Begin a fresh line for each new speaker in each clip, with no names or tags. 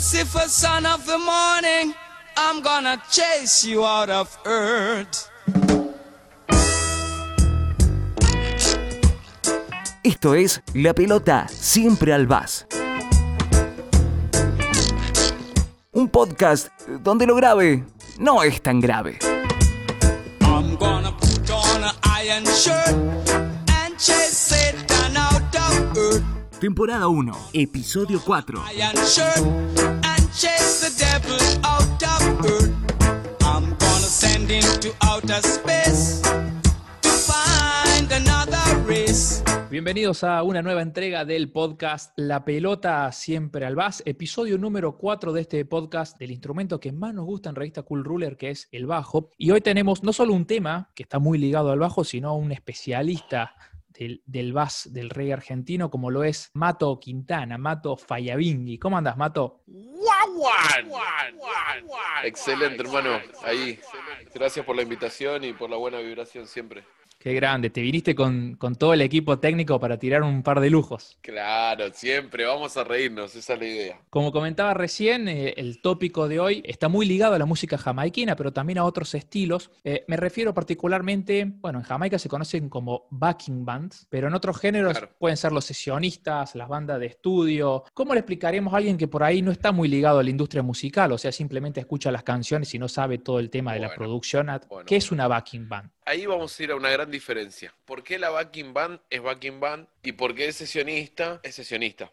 Lucifer, son of the morning, I'm gonna chase you out of earth.
Esto es La Pelota Siempre al Vas. Un podcast donde lo grave no es tan grave.
I'm gonna put on an iron shirt to find another race.
Bienvenidos a una nueva entrega del podcast La pelota siempre al bas, episodio número 4 de este podcast del instrumento que más nos gusta en revista Cool Ruler, que es el bajo. Y hoy tenemos no solo un tema que está muy ligado al bajo, sino un especialista del, del bass del rey argentino, como lo es Mato Quintana, Mato Fayabingui. ¿Cómo andas, Mato?
Excelente, hermano. Ahí. Gracias por la invitación y por la buena vibración siempre.
Qué grande, te viniste con, con todo el equipo técnico para tirar un par de lujos.
Claro, siempre. Vamos a reírnos, esa es la idea.
Como comentaba recién, eh, el tópico de hoy está muy ligado a la música jamaiquina, pero también a otros estilos. Eh, me refiero particularmente, bueno, en Jamaica se conocen como backing bands, pero en otros géneros
Claro.
pueden ser los sesionistas, las bandas de estudio. ¿Cómo le explicaremos a alguien que por ahí no está muy ligado a la industria musical, o sea, simplemente escucha las canciones y no sabe todo el tema de la producción?
bueno,
¿Qué es una backing band?
Ahí vamos a ir a una gran diferencia. ¿Por qué la backing band es backing band y por qué el sesionista es sesionista?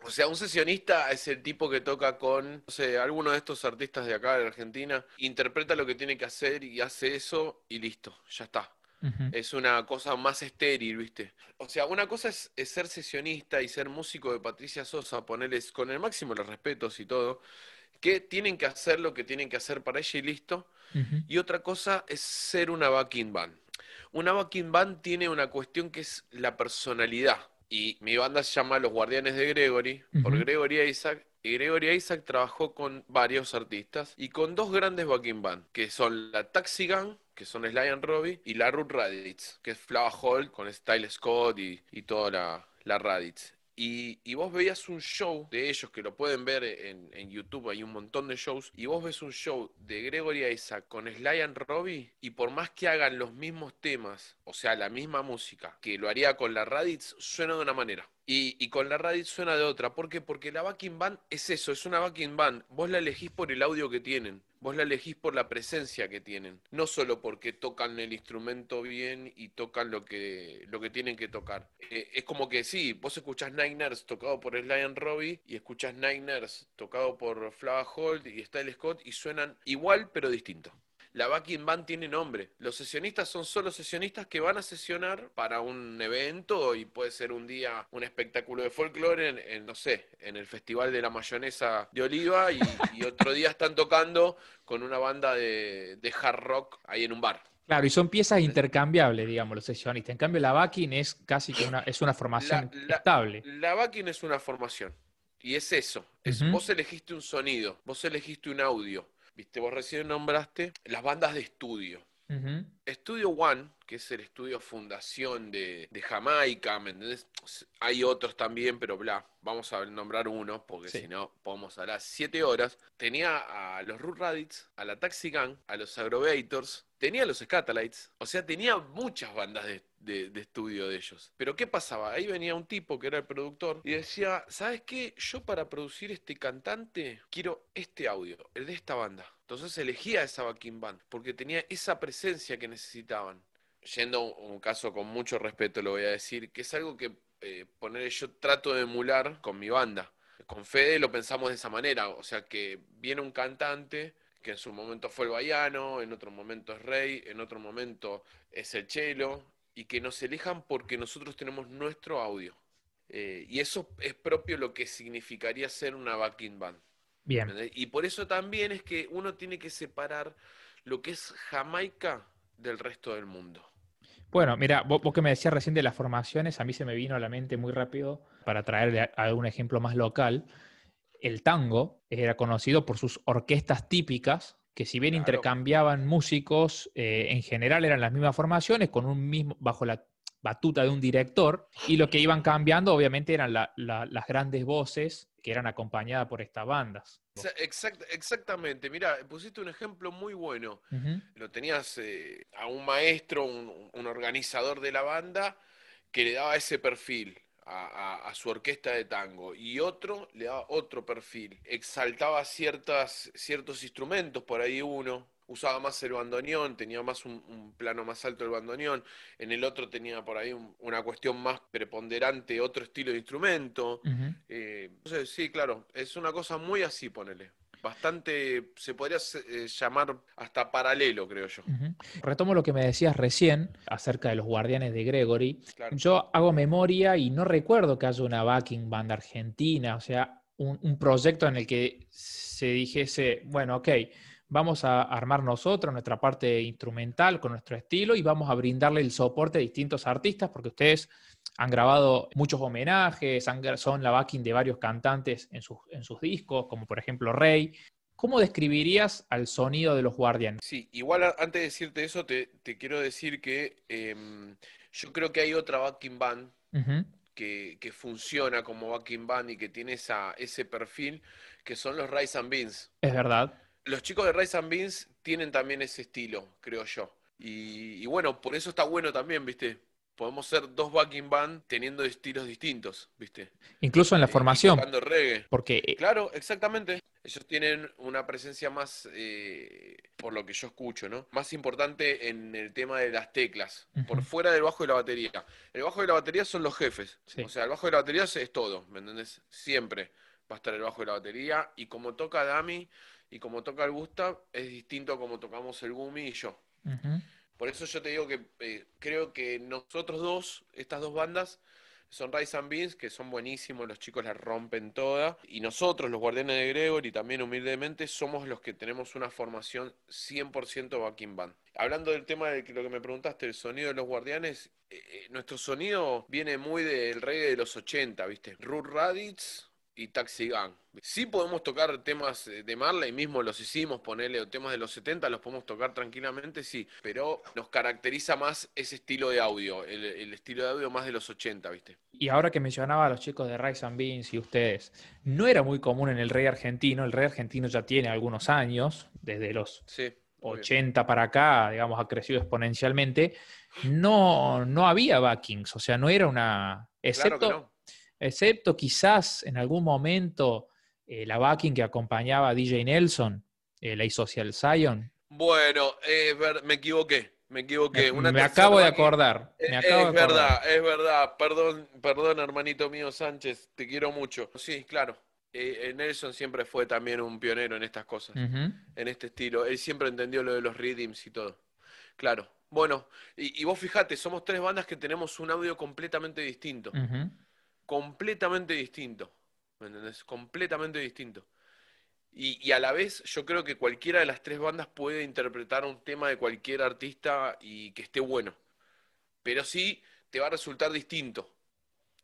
O sea, un sesionista es el tipo que toca con, no sé, alguno de estos artistas de acá de Argentina, interpreta lo que tiene que hacer y hace eso y listo, ya está. Es una cosa más estéril, ¿viste? O sea, una cosa es, es ser sesionista y ser músico de Patricia Sosa, ponerles con el máximo de los respetos y todo, que tienen que hacer lo que tienen que hacer para ella y listo. Y otra cosa es ser una backing band. Una backing band tiene una cuestión que es la personalidad. Y mi banda se llama Los Guardianes de Gregory, por. Gregory Isaac. Y Gregory Isaac trabajó con varios artistas y con dos grandes backing band, que son la Taxi Gang, que son Sly and Robbie, y la Ruth Raditz, que es Flava Hall con Style Scott y, y toda la, la Raditz. Y, vos veías un show de ellos, que lo pueden ver en, YouTube, hay un montón de shows, y vos ves un show de Gregory Isaac con Sly and Robbie, y por más que hagan los mismos temas, o sea, la misma música, que lo haría con la Raditz, suena de una manera. Y, y con la Raditz suena de otra. ¿Por qué? Porque la backing band es eso, es una backing band. Vos la elegís por el audio que tienen. Vos la elegís por la presencia que tienen. No solo porque tocan el instrumento bien y tocan lo que, lo que tienen que tocar. Eh, es como que sí, vos escuchás Niners tocado por Sly Robbie y escuchás Niners tocado por Flava Holt y Style Scott y suenan igual pero distinto. La backing band tiene nombre. Los sesionistas son solo sesionistas que van a sesionar para un evento y puede ser un día un espectáculo de folclore en, en, no sé, en el Festival de la Mayonesa de Oliva y, y otro día están tocando con una banda de, de hard rock ahí en un bar.
Claro, y son piezas intercambiables, digamos, los sesionistas. En cambio, la backing es casi que una, es una formación
La- la-
estable.
La backing es una formación. Y es eso. Es. Vos elegiste un sonido, vos elegiste un audio. Viste, vos recién nombraste las bandas de estudio.
Ujú.
Estudio One, que es el estudio fundación de, de Jamaica, ¿me entendés? Hay otros también, pero bla, vamos a nombrar uno, porque
Sí.
si no podemos hablar siete horas. Tenía a los Root Raditz, a la Taxi Gang, a los Agrovators, tenía los Scatalites, o sea, tenía muchas bandas de estudio de ellos. Pero ¿qué pasaba? Ahí venía un tipo que era el productor y decía, ¿sabes qué? Yo para producir este cantante quiero este audio, el de esta banda. Entonces elegía esa backing band, porque tenía esa presencia que necesitaban. Yendo a un caso con mucho respeto, lo voy a decir, que es algo que eh, poner yo trato de emular con mi banda. Con Fede lo pensamos de esa manera, o sea que viene un cantante que en su momento fue el Baiano, en otro momento es Rey, en otro momento es el Chelo, y que nos elijan porque nosotros tenemos nuestro audio. Eh, y eso es propio lo que significaría ser una backing band.
Bien.
¿entendés? Y por eso también es que uno tiene que separar lo que es Jamaica del resto del mundo.
Bueno, mira, vos, vos que me decías recién de las formaciones, a mí se me vino a la mente muy rápido, para traerle algún ejemplo más local, el tango era conocido por sus orquestas típicas, que si bien
Claro.
intercambiaban músicos, eh, en general eran las mismas formaciones, con un mismo, bajo la batuta de un director, y lo que iban cambiando obviamente eran la- la- las grandes voces que eran acompañadas por estas bandas.
Exa- exact- exactamente, mira, pusiste un ejemplo muy bueno. Lo tenías eh, a un maestro, un, un organizador de la banda, que le daba ese perfil a, a- a su orquesta de tango, y otro le daba otro perfil, exaltaba ciertas, ciertos instrumentos, por ahí uno usaba más el bandoneón, tenía más un, un plano más alto el bandoneón, en el otro tenía por ahí un- una cuestión más preponderante, otro estilo de instrumento. Eh, entonces, sí, claro, es una cosa muy así, ponele. Bastante, se podría eh, llamar hasta paralelo, creo yo.
Retomo lo que me decías recién acerca de los guardianes de Gregory.
Claro.
Yo hago memoria y no recuerdo que haya una backing band argentina, o sea, un, un proyecto en el que se dijese, bueno, ok, vamos a armar nosotros nuestra parte instrumental con nuestro estilo y vamos a brindarle el soporte a distintos artistas, porque ustedes han grabado muchos homenajes, han son la backing de varios cantantes en sus, en sus discos, como por ejemplo Rey. ¿Cómo describirías al sonido de los guardianes?
Sí, igual antes de decirte eso, te, te quiero decir que em, yo creo que hay otra backing band que, que funciona como backing band y que tiene esa, ese perfil, que son los Rice and Beans.
Es verdad.
Los chicos de Rice and Beans tienen también ese estilo, creo yo. Y, y bueno, por eso está bueno también, ¿viste? Podemos ser dos backing band teniendo estilos distintos, ¿viste?
Incluso en la
Eh,
formación,
tocando reggae.
porque eh,
Claro, exactamente. Ellos tienen una presencia más, eh, por lo que yo escucho, ¿no? Más importante en el tema de las teclas, por fuera del bajo y la batería. El bajo y la batería son los jefes.
Sí.
O sea, el bajo y la batería es, todo, ¿me entendés? Siempre va a estar el bajo y la batería. Y como toca Dami y como toca el Gustav, es distinto a como tocamos el Gumi y yo. Por eso yo te digo que eh, creo que nosotros dos, estas dos bandas, son Rise and Beans, que son buenísimos, los chicos la rompen toda. Y nosotros, los Guardianes de Gregory, también humildemente, somos los que tenemos una formación 100% backing band. Hablando del tema de lo que me preguntaste, el sonido de los Guardianes, eh, eh, nuestro sonido viene muy del reggae de los 80, ¿viste? Ruth Raditz y Taxi Gang. Sí podemos tocar temas eh, de Marley, mismo los hicimos, ponerle temas de los 70, los podemos tocar tranquilamente, sí, pero nos caracteriza más ese estilo de audio, el, el estilo de audio más de los 80, ¿viste?
Y ahora que mencionaba a los chicos de Rice and Beans y ustedes, no era muy común en el rey argentino, el rey argentino ya tiene algunos años, desde los
Sí. muy bien.
80 para acá, digamos, ha crecido exponencialmente, no, no había backings, o sea, no era una...
Claro
Excepto,
que no.
Excepto quizás en algún momento eh, la backing que acompañaba a DJ Nelson, eh, la Social Zion.
Bueno, eh, me equivoqué, me equivoqué.
Me,
Una
me
tercera
acabo de acordar.
Eh,
me acabo
es
de acordar.
verdad, es verdad. Perdón, perdón, hermanito mío Sánchez, te quiero mucho. Sí, claro. Eh, Nelson siempre fue también un pionero en estas cosas, en este estilo. Él siempre entendió lo de los rhythms y todo. Claro. Bueno, y, y vos fijate, somos tres bandas que tenemos un audio completamente distinto. Completamente distinto. ¿Me entendés? Completamente distinto. Y, y a la vez, yo creo que cualquiera de las tres bandas puede interpretar un tema de cualquier artista y que esté bueno. Pero sí te va a resultar distinto.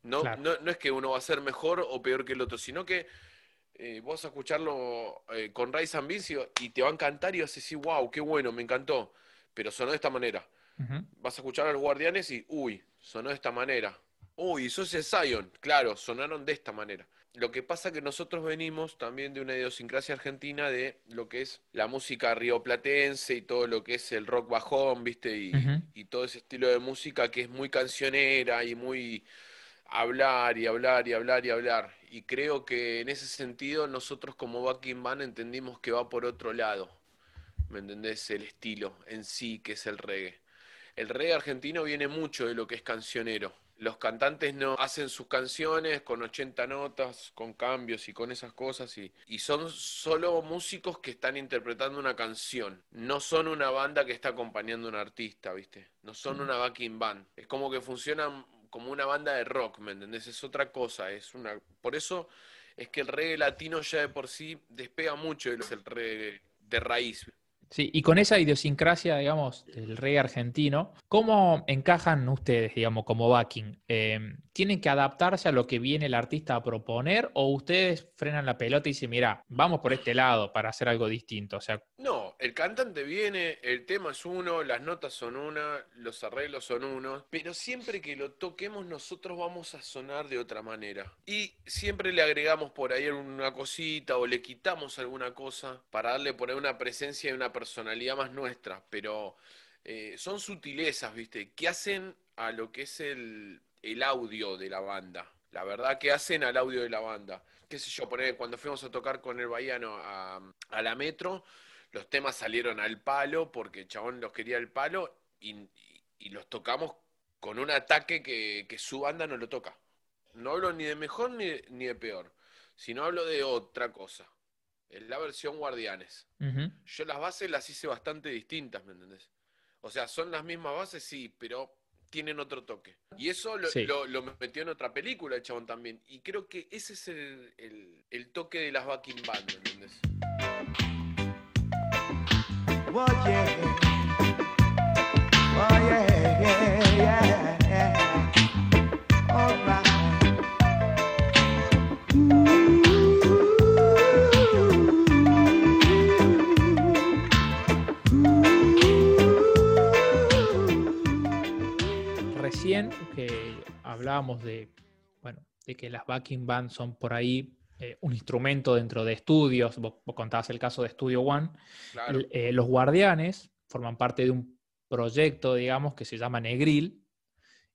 No,
Claro.
no, no es que uno va a ser mejor o peor que el otro, sino que eh, vos vas a escucharlo eh, con Rise and Beans y, te va a encantar y vas a decir, wow, qué bueno, me encantó. Pero sonó de esta manera. Vas a escuchar a los guardianes y, uy, sonó de esta manera. Uy, sos el Zion. Claro, sonaron de esta manera. Lo que pasa que nosotros venimos también de una idiosincrasia argentina de lo que es la música rioplatense y todo lo que es el rock bajón, ¿viste? Y todo ese estilo de música que es muy cancionera y muy hablar y hablar y hablar y hablar. Y creo que en ese sentido nosotros como backing band entendimos que va por otro lado. ¿Me entendés? El estilo en sí, que es el reggae. El reggae argentino viene mucho de lo que es cancionero. Los cantantes no hacen sus canciones con 80 notas, con cambios y con esas cosas, y, y son solo músicos que están interpretando una canción. No son una banda que está acompañando a un artista, ¿viste? No son una backing band. Es como que funcionan como una banda de rock, ¿me entendés? Es otra cosa, es una... Por eso es que el reggae latino ya de por sí despega mucho el reggae de raíz.
Sí, y con esa idiosincrasia, digamos, del rey argentino, ¿cómo encajan ustedes, digamos, como backing? Eh, ¿Tienen que adaptarse a lo que viene el artista a proponer o ustedes frenan la pelota y dicen, mira, vamos por este lado para hacer algo distinto? O sea,
No, el cantante viene, el tema es uno, las notas son una, los arreglos son uno, pero siempre que lo toquemos nosotros vamos a sonar de otra manera. Y siempre le agregamos por ahí una cosita o le quitamos alguna cosa para darle por ahí una presencia y una personalidad más nuestra, pero eh, son sutilezas, ¿viste? Que hacen a lo que es el, el audio de la banda. La verdad que hacen al audio de la banda. Qué sé yo, poner, cuando fuimos a tocar con el Bahiano a, a la Metro, los temas salieron al palo porque el chabón los quería al palo y, y los tocamos con un ataque que, que, su banda no lo toca. No hablo ni de mejor ni de, ni de peor, sino hablo de otra cosa. Es la versión Guardianes. Uh -huh. Yo las bases las hice bastante distintas, ¿me entendés? O sea, son las mismas bases, sí, pero tienen otro toque. Y eso lo, sí. lo, lo, metió en otra película el chabón también. Y creo que ese es el, el, el toque de las backing band, ¿me entendés?
Recién que hablábamos de, bueno, de que las backing bands son por ahí eh, un instrumento dentro de estudios, vos, vos, contabas el caso de Studio One, claro. eh, los guardianes forman parte de un proyecto, digamos, que se llama Negril,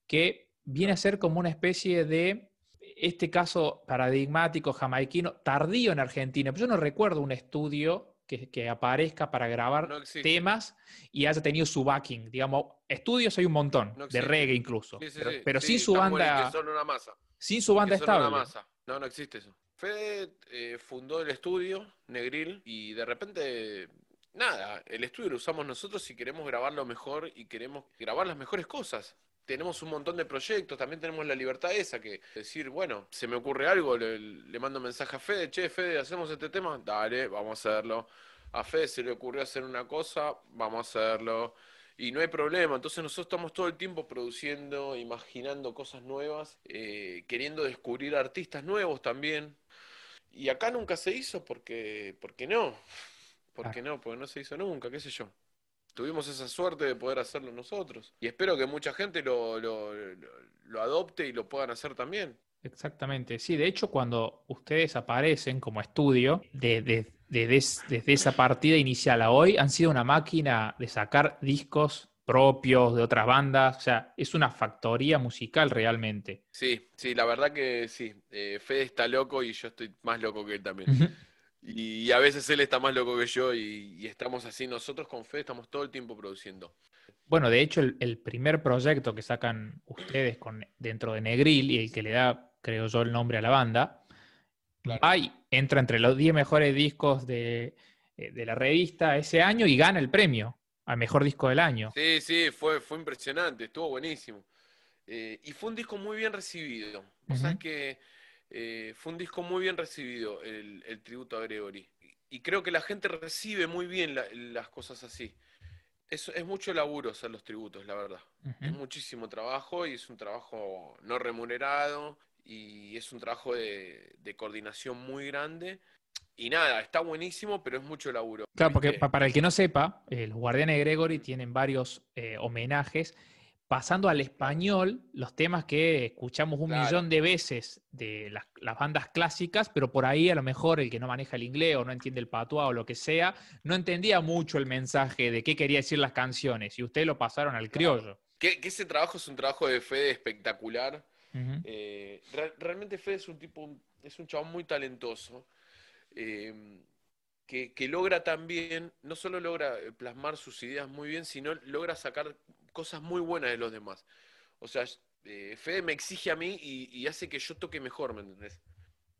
que viene a ser como una especie de, este caso paradigmático jamaiquino, tardío en Argentina, pero yo no recuerdo un estudio que, que aparezca para grabar no temas y haya tenido su backing, digamos, estudios hay un montón, no de reggae incluso, sí, sí, pero, sin su banda... Sin su banda estable.
No, no existe eso. Fede eh, fundó el estudio, Negril, y de repente, nada, el estudio lo usamos nosotros si queremos grabarlo mejor y queremos grabar las mejores cosas. Tenemos un montón de proyectos, también tenemos la libertad esa, que decir, bueno, se me ocurre algo, le, mando mensaje a Fede, che, Fede, ¿hacemos este tema? Dale, vamos a hacerlo. A Fede se le ocurrió hacer una cosa, vamos a hacerlo y no hay problema. Entonces nosotros estamos todo el tiempo produciendo, imaginando cosas nuevas, eh, queriendo descubrir artistas nuevos también. Y acá nunca se hizo porque, porque no. Porque no, porque no se hizo nunca, qué sé yo. Tuvimos esa suerte de poder hacerlo nosotros. Y espero que mucha gente lo, lo, lo, lo adopte y lo puedan hacer también.
Exactamente, sí, de hecho cuando ustedes aparecen como estudio, de, de, de, desde esa partida inicial a hoy, han sido una máquina de sacar discos propios de otras bandas, o sea, es una factoría musical realmente.
Sí, sí, la verdad que sí, eh, Fede está loco y yo estoy más loco que él también. Uh -huh. Y a veces él está más loco que yo y, y, estamos así, nosotros con Fede estamos todo el tiempo produciendo.
Bueno, de hecho, el, el primer proyecto que sacan ustedes con, dentro de Negril y el que le da creo yo, el nombre a la banda. Claro. Ahí entra entre los 10 mejores discos de, eh, de, la revista ese año y gana el premio al mejor disco del año.
Sí, sí, fue, fue impresionante, estuvo buenísimo. Eh, y fue un disco muy bien recibido. Uh -huh. sabes que eh, fue un disco muy bien recibido, el, el, tributo a Gregory. Y creo que la gente recibe muy bien la, las cosas así. Es, es, mucho laburo hacer los tributos, la verdad. Uh -huh. Es muchísimo trabajo y es un trabajo no remunerado y es un trabajo de, de, coordinación muy grande. Y nada, está buenísimo, pero es mucho laburo.
Claro, porque para el que no sepa, eh, los Guardianes de Gregory tienen varios eh, homenajes, pasando al español los temas que escuchamos un claro. millón de veces de las, las, bandas clásicas, pero por ahí a lo mejor el que no maneja el inglés o no entiende el patuá o lo que sea, no entendía mucho el mensaje de qué quería decir las canciones, y ustedes lo pasaron al criollo. Claro.
Que, que ese trabajo es un trabajo de fe espectacular Uh -huh. eh, re realmente Fede es un tipo, es un chabón muy talentoso, eh, que, que, logra también, no solo logra eh, plasmar sus ideas muy bien, sino logra sacar cosas muy buenas de los demás. O sea, eh, Fede me exige a mí y, y, hace que yo toque mejor, ¿me entendés?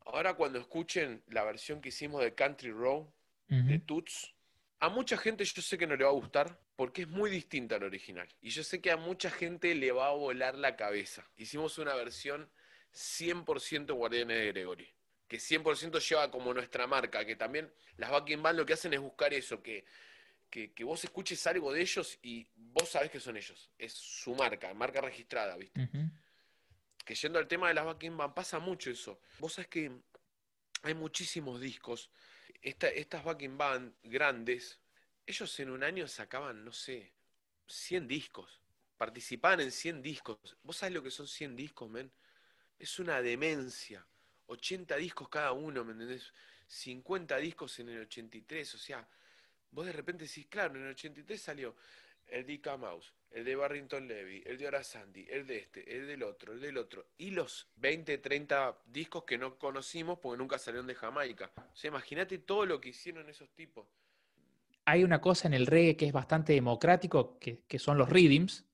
Ahora cuando escuchen la versión que hicimos de Country Road, uh -huh. de Toots, a mucha gente yo sé que no le va a gustar porque es muy distinta al original. Y yo sé que a mucha gente le va a volar la cabeza. Hicimos una versión 100% Guardianes de Gregory. Que 100% lleva como nuestra marca. Que también las backing band lo que hacen es buscar eso. Que, que, que, vos escuches algo de ellos y vos sabés que son ellos. Es su marca, marca registrada, ¿viste? Uh -huh. Que yendo al tema de las backing band pasa mucho eso. Vos sabés que hay muchísimos discos esta, estas backing band grandes ellos en un año sacaban, no sé, 100 discos. Participaban en 100 discos. ¿Vos sabés lo que son 100 discos, men? Es una demencia. 80 discos cada uno, ¿me entendés? 50 discos en el 83, o sea, vos de repente decís, claro, en el 83 salió el de Ika Mouse, el de Barrington Levy, el de Ora Sandy, el de este, el del otro, el del otro, y los 20, 30 discos que no conocimos porque nunca salieron de Jamaica. O sea, imagínate todo lo que hicieron esos tipos.
Hay una cosa en el reggae que es bastante democrático, que, son los rhythms,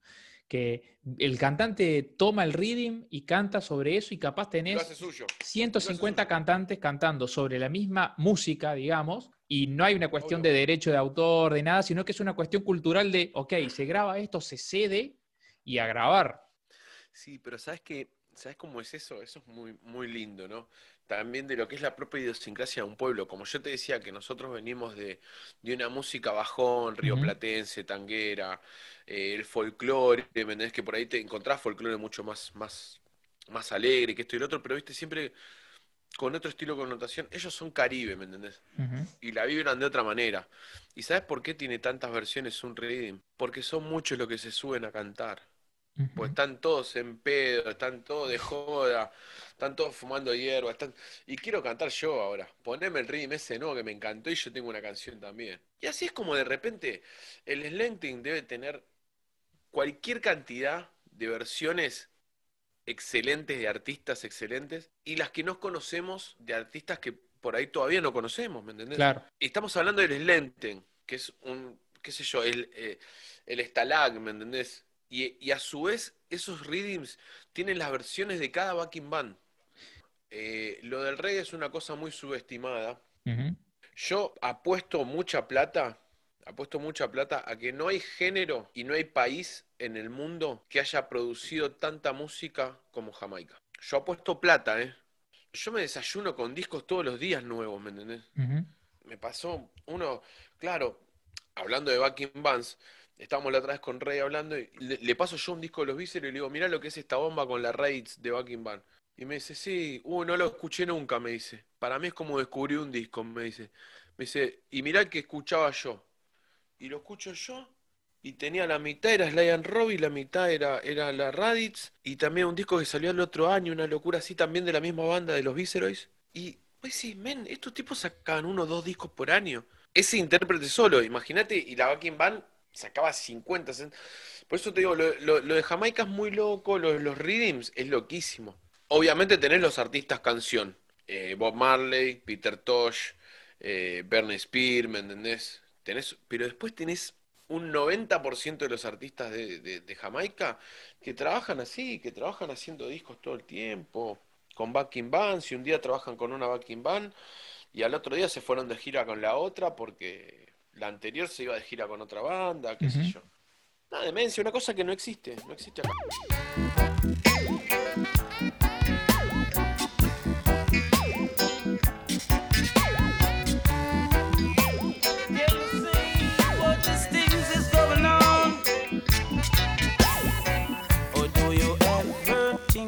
que el cantante toma el rhythm y canta sobre eso y capaz tenés
suyo.
150
suyo.
cantantes cantando sobre la misma música, digamos, y no hay una cuestión
Obvio.
de derecho de autor, de nada, sino que es una cuestión cultural de, ok, se graba esto, se cede y a grabar.
Sí, pero ¿sabes qué? ¿Sabes cómo es eso? Eso es muy, muy lindo, ¿no? También de lo que es la propia idiosincrasia de un pueblo. Como yo te decía que nosotros venimos de, de una música bajón, rioplatense, tanguera, eh, el folclore, ¿me entendés? Que por ahí te encontrás folclore mucho más, más, más alegre que esto y lo otro, pero viste, siempre con otro estilo de connotación. Ellos son Caribe, ¿me entendés? Y la vibran de otra manera. ¿Y sabes por qué tiene tantas versiones un rhythm? Porque son muchos los que se suben a cantar. Pues están todos en pedo, están todos de joda, están todos fumando hierba, están... Y quiero cantar yo ahora. Poneme el rhythm ese no, que me encantó y yo tengo una canción también. Y así es como de repente el slanting debe tener cualquier cantidad de versiones excelentes de artistas excelentes y las que no conocemos de artistas que por ahí todavía no conocemos, ¿me entendés?
Claro.
Y estamos hablando del Slenten, que es un, qué sé yo, el, eh, el Stalag, ¿me entendés? Y, y a su vez, esos rhythms tienen las versiones de cada backing band. Eh, lo del reggae es una cosa muy subestimada. Yo apuesto mucha plata, apuesto mucha plata a que no hay género y no hay país en el mundo que haya producido tanta música como Jamaica. Yo apuesto plata, ¿eh? Yo me desayuno con discos todos los días nuevos, ¿me entendés? Me pasó uno, claro, hablando de backing bands, estábamos la otra vez con Rey hablando y le, paso yo un disco de los Víceros y le digo, mirá lo que es esta bomba con la Raids de backing band. Y me dice, sí, uh, no lo escuché nunca, me dice. Para mí es como descubrir un disco, me dice. Me dice, y mirá el que escuchaba yo. Y lo escucho yo y tenía la mitad era Sly and Robbie, la mitad era, era la Raditz y también un disco que salió el otro año, una locura así también de la misma banda de los Viceroys. Y pues sí, men, estos tipos sacaban uno o dos discos por año. Ese intérprete solo, imagínate, y la backing band sacaba 50. cent- Por eso te digo, lo, lo- lo de Jamaica es muy loco, lo los rhythms es loquísimo. Obviamente tenés los artistas canción, eh, Bob Marley, Peter Tosh, eh, Bernie Spear, ¿me entendés? Tenés, pero después tenés un 90% de los artistas de, de- de Jamaica que trabajan así, que trabajan haciendo discos todo el tiempo, con backing bands, y un día trabajan con una backing band, y al otro día se fueron de gira con la otra porque la anterior se iba de gira con otra banda, qué sé
Ujú.
yo. Una demencia, una cosa que no existe, no existe acá.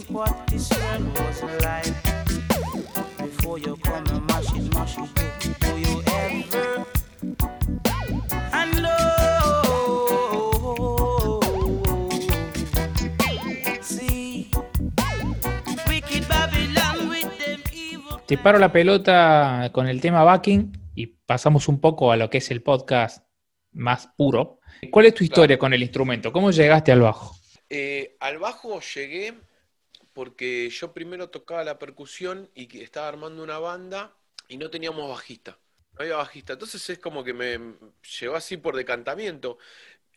What this world was like before you come and mash it, mash it
Te paro la pelota con el tema backing y pasamos un poco a lo que es el podcast más puro. ¿Cuál es tu historia con el instrumento? ¿Cómo llegaste al bajo?
Eh, al bajo llegué porque yo primero tocaba la percusión y estaba armando una banda y no teníamos bajista. No había bajista. Entonces es como que me llegó así por decantamiento.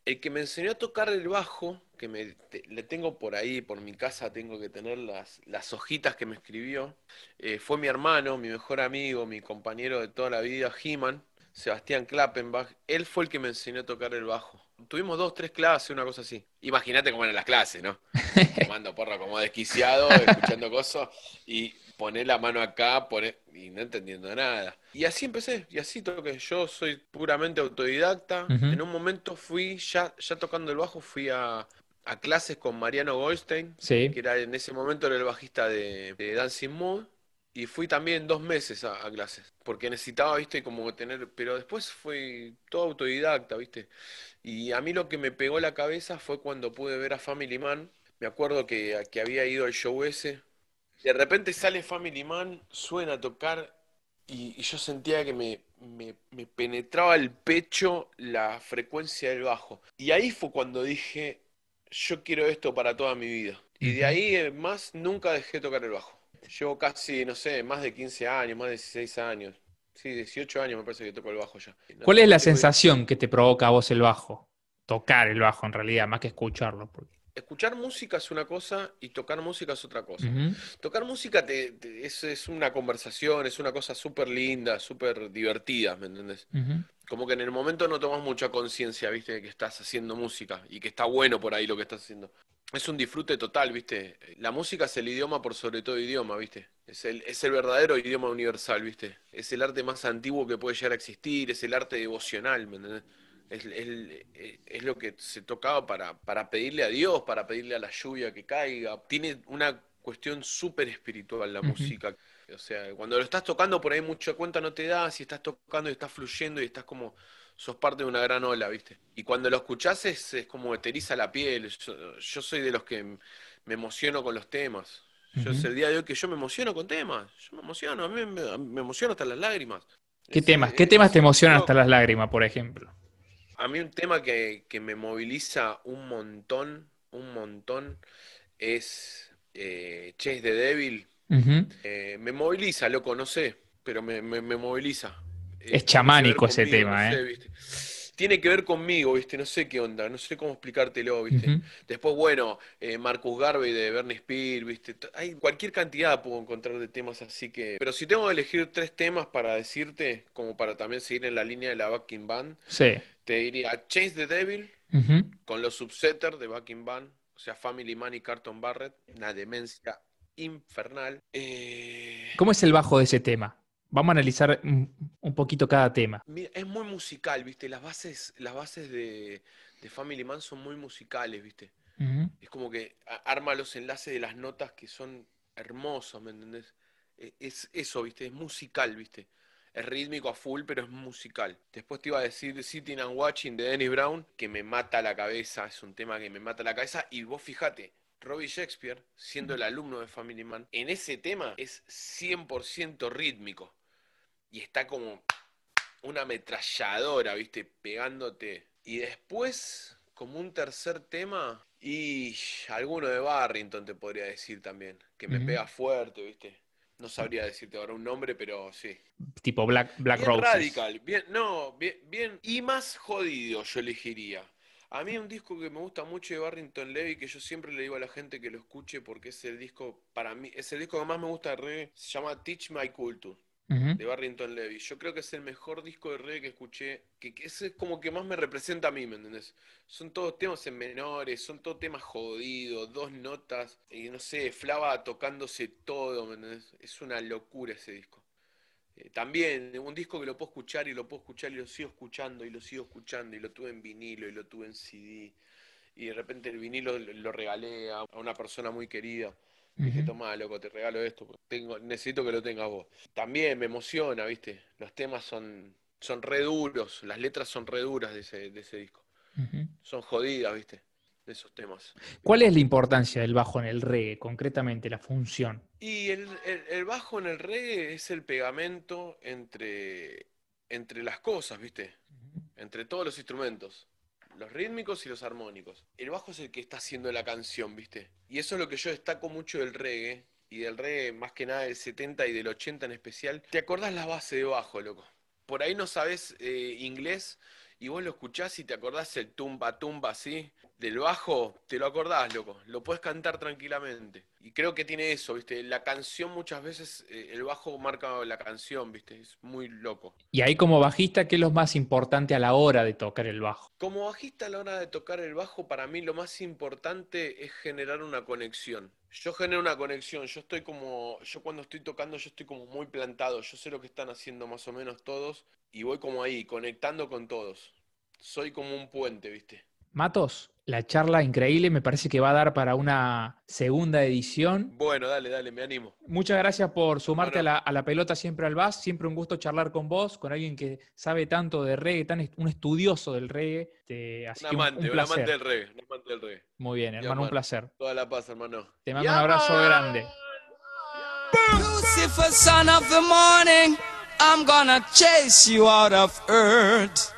El que me enseñó a tocar el bajo, que me, te- le tengo por ahí, por mi casa, tengo que tener las, las hojitas que me escribió, eh, fue mi hermano, mi mejor amigo, mi compañero de toda la vida, He-Man, Sebastián Klappenbach. Él fue el que me enseñó a tocar el bajo. Tuvimos dos, tres clases, una cosa así. Imagínate cómo eran las clases, ¿no? Tomando porra como desquiciado, escuchando cosas y poner la mano acá, poner y no entendiendo nada. Y así empecé, y así toqué. Yo soy puramente autodidacta. En un momento fui, ya, ya tocando el bajo, fui a, a clases con Mariano Goldstein,
Sí.
que era en ese momento era el bajista de, de Dancing Mood. Y fui también dos meses a, a clases, porque necesitaba, viste, como tener, pero después fue todo autodidacta, viste. Y a mí lo que me pegó la cabeza fue cuando pude ver a Family Man. Me acuerdo que, que había ido al show ese. De repente sale Family Man, suena a tocar y, y yo sentía que me, me, me penetraba el pecho la frecuencia del bajo. Y ahí fue cuando dije, yo quiero esto para toda mi vida. Y de ahí más nunca dejé de tocar el bajo. Llevo casi, no sé, más de 15 años, más de 16 años. Sí, 18 años me parece que toco el bajo ya. No
¿Cuál es la sensación que te provoca a vos el bajo? Tocar el bajo en realidad, más que escucharlo. porque-
Escuchar música es una cosa y tocar música es otra cosa. Tocar música te, te- es, es una conversación, es una cosa súper linda, súper divertida, ¿me entendés?
Ujú.
Como que en el momento no tomas mucha conciencia, ¿viste? De que estás haciendo música y que está bueno por ahí lo que estás haciendo. Es un disfrute total, ¿viste? La música es el idioma por sobre todo idioma, ¿viste? Es el, es el verdadero idioma universal, ¿viste? Es el arte más antiguo que puede llegar a existir, es el arte devocional, ¿me entendés? Es, es- es lo que se tocaba para, para pedirle a Dios, para pedirle a la lluvia que caiga. Tiene una cuestión súper espiritual la música. O sea, cuando lo estás tocando por ahí mucha cuenta no te das, si estás tocando y estás fluyendo y estás como, sos parte de una gran ola, ¿viste? Y cuando lo escuchás es, es como te eriza la piel. Yo, yo soy de los que me emociono con los temas. Yo es el día de hoy que yo me emociono con temas. Yo me emociono, a mí me, me emociono hasta las lágrimas.
¿Qué
Es-
temas? ¿Qué temas te emocionan hasta las lágrimas, por ejemplo?
A mí un tema que, que me moviliza un montón, un montón, es eh, Chase the Devil. Eh, me moviliza, loco, no sé, pero me, me- me moviliza. Eh,
Es
que
chamánico ese
conmigo,
tema,
no
¿eh?
Tiene que ver conmigo, ¿viste? No sé qué onda, no sé cómo explicártelo, ¿viste? Después, bueno, eh, Marcus Garvey de Bernie Spears, ¿viste? Hay cualquier cantidad puedo encontrar de temas así que... Pero si tengo que elegir tres temas para decirte, como para también seguir en la línea de la backing band,
Sí.
te diría Chase the Devil con los Subsetter de backing band, o sea, Family Man y Carton Barrett, una demencia infernal. Eh,
¿Cómo es el bajo de ese tema? Vamos a analizar un, poquito cada tema.
Mira, es muy musical, ¿viste? Las bases, las bases de, de Family Man son muy musicales, ¿viste? Es como que arma los enlaces de las notas que son hermosos, ¿me entendés? E- Es eso, ¿viste? Es musical, ¿viste? Es rítmico a full, pero es musical. Después te iba a decir Sitting and Watching de Dennis Brown, que me mata la cabeza, es un tema que me mata la cabeza. Y vos fijate, Robbie Shakespeare, siendo el alumno de Family Man, en ese tema es 100% rítmico. Y está como una ametralladora, ¿viste? Pegándote. Y después, como un tercer tema, y alguno de Barrington te podría decir también, que me pega fuerte, ¿viste? No sabría decirte ahora un nombre, pero sí.
Tipo Black, Black
bien
Roses.
radical, bien, no, bien, bien, y más jodido yo elegiría. A mí un disco que me gusta mucho de Barrington Levy, que yo siempre le digo a la gente que lo escuche porque es el disco, para mí, es el disco que más me gusta de reggae, se llama Teach My Culture De Barrington Levy. Yo creo que es el mejor disco de reggae que escuché, que, ese es como que más me representa a mí, ¿me entendés? Son todos temas en menores, son todos temas jodidos, dos notas, y no sé, Flava tocándose todo, ¿me entendés? Es una locura ese disco. Eh, también, un disco que lo puedo escuchar y lo puedo escuchar y lo sigo escuchando y lo sigo escuchando y lo tuve en vinilo y lo tuve en CD. Y de repente el vinilo lo, regalé a una persona muy querida. Dije,
Ujú.
toma, loco, te regalo esto. porque Tengo, necesito que lo tengas vos. También me emociona, ¿viste? Los temas son, son re duros, las letras son re duras de ese, de ese disco. Son jodidas, ¿viste? De esos temas.
¿Cuál es la importancia del bajo en el reggae, concretamente la función?
Y el, el- el bajo en el reggae es el pegamento entre, entre las cosas, ¿viste? Entre todos los instrumentos. Los rítmicos y los armónicos. El bajo es el que está haciendo la canción, ¿viste? Y eso es lo que yo destaco mucho del reggae. Y del reggae más que nada del 70 y del 80 en especial. ¿Te acordás la base de bajo, loco? Por ahí no sabes eh, inglés y vos lo escuchás y te acordás el tumba tumba así. Del bajo, te lo acordás, loco. Lo puedes cantar tranquilamente. Y creo que tiene eso, ¿viste? La canción muchas veces, eh, el bajo marca la canción, ¿viste? Es muy loco.
Y ahí como bajista, ¿qué es lo más importante a la hora de tocar el bajo?
Como bajista a la hora de tocar el bajo, para mí lo más importante es generar una conexión. Yo genero una conexión, yo estoy como, yo cuando estoy tocando, yo estoy como muy plantado, yo sé lo que están haciendo más o menos todos y voy como ahí, conectando con todos. Soy como un puente, ¿viste?
Matos, la charla increíble, me parece que va a dar para una segunda edición.
Bueno, dale, dale, me animo.
Muchas gracias por sumarte
Bueno.
a, la, a la pelota siempre al VAS. Siempre un gusto charlar con vos, con alguien que sabe tanto de reggae, tan est- un estudioso del reggae. Te- así
Un amante,
un
un,
placer.
amante del reggae, un amante del reggae.
Muy bien, hermano, un placer.
Toda la paz, hermano.
Te mando un abrazo grande.
Lucifer, son of the morning, I'm gonna chase you out of earth.